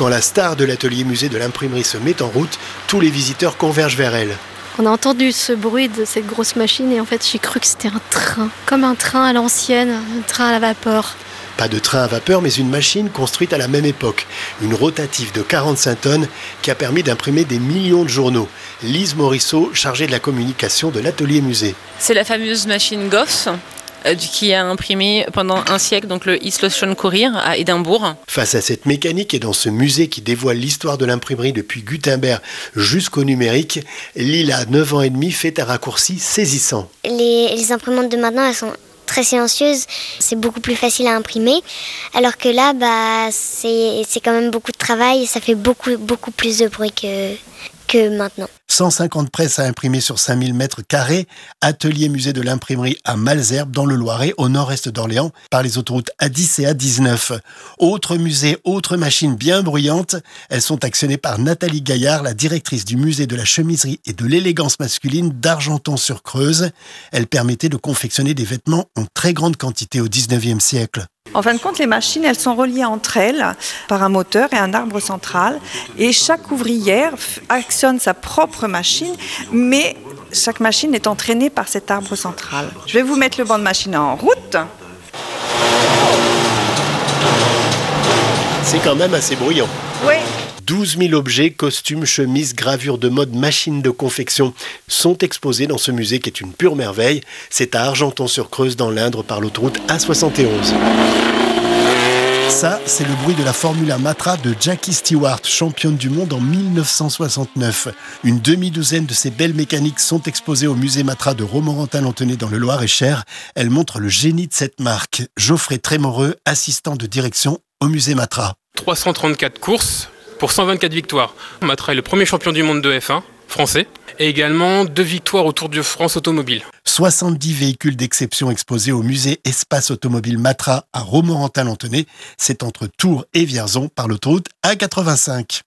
Quand la star de l'atelier musée de l'imprimerie se met en route, tous les visiteurs convergent vers elle. On a entendu ce bruit de cette grosse machine et en fait j'ai cru que c'était un train, comme un train à l'ancienne, un train à la vapeur. Pas de train à vapeur, mais une machine construite à la même époque. Une rotative de 45 tonnes qui a permis d'imprimer des millions de journaux. Lise Morisseau, chargée de la communication de l'atelier musée. C'est la fameuse machine Goff qui a imprimé pendant un siècle donc le East Lothian Courier à Édimbourg. Face à cette mécanique et dans ce musée qui dévoile l'histoire de l'imprimerie depuis Gutenberg jusqu'au numérique, Lila, 9 ans et demi, fait un raccourci saisissant. Les, les imprimantes de maintenant, elles sont très silencieuse, c'est beaucoup plus facile à imprimer. Alors que là, bah, c'est quand même beaucoup de travail et ça fait beaucoup, beaucoup plus de bruit que, que maintenant. 150 presses à imprimer sur 5000 mètres carrés, atelier musée de l'imprimerie à Malzerbe dans le Loiret au nord-est d'Orléans par les autoroutes A10 et A19. Autre musée, autre machine bien bruyante, elles sont actionnées par Nathalie Gaillard, la directrice du musée de la chemiserie et de l'élégance masculine d'Argenton-sur-Creuse. Elle permettait de confectionner des vêtements en très grande quantité au 19e siècle. En fin de compte, les machines, elles sont reliées entre elles par un moteur et un arbre central. Et chaque ouvrière actionne sa propre machine, mais chaque machine est entraînée par cet arbre central. Je vais vous mettre le banc de machine en route. C'est quand même assez bruyant. Oui. 12 000 objets, costumes, chemises, gravures de mode, machines de confection sont exposés dans ce musée qui est une pure merveille. C'est à Argenton-sur-Creuse dans l'Indre par l'autoroute A71. Ça, c'est le bruit de la Formule 1 Matra de Jackie Stewart, championne du monde en 1969. Une demi-douzaine de ces belles mécaniques sont exposées au musée Matra de Romorantin-Lanthenay dans le Loir-et-Cher. Elles montrent le génie de cette marque. Geoffrey Trémoreux, assistant de direction au musée Matra. 334 courses, pour 124 victoires. Matra est le premier champion du monde de F1 français et également deux victoires au Tour de France automobile. 70 véhicules d'exception exposés au musée Espace Automobile Matra à Romorantin-Lanthenay. C'est entre Tours et Vierzon par l'autoroute A85.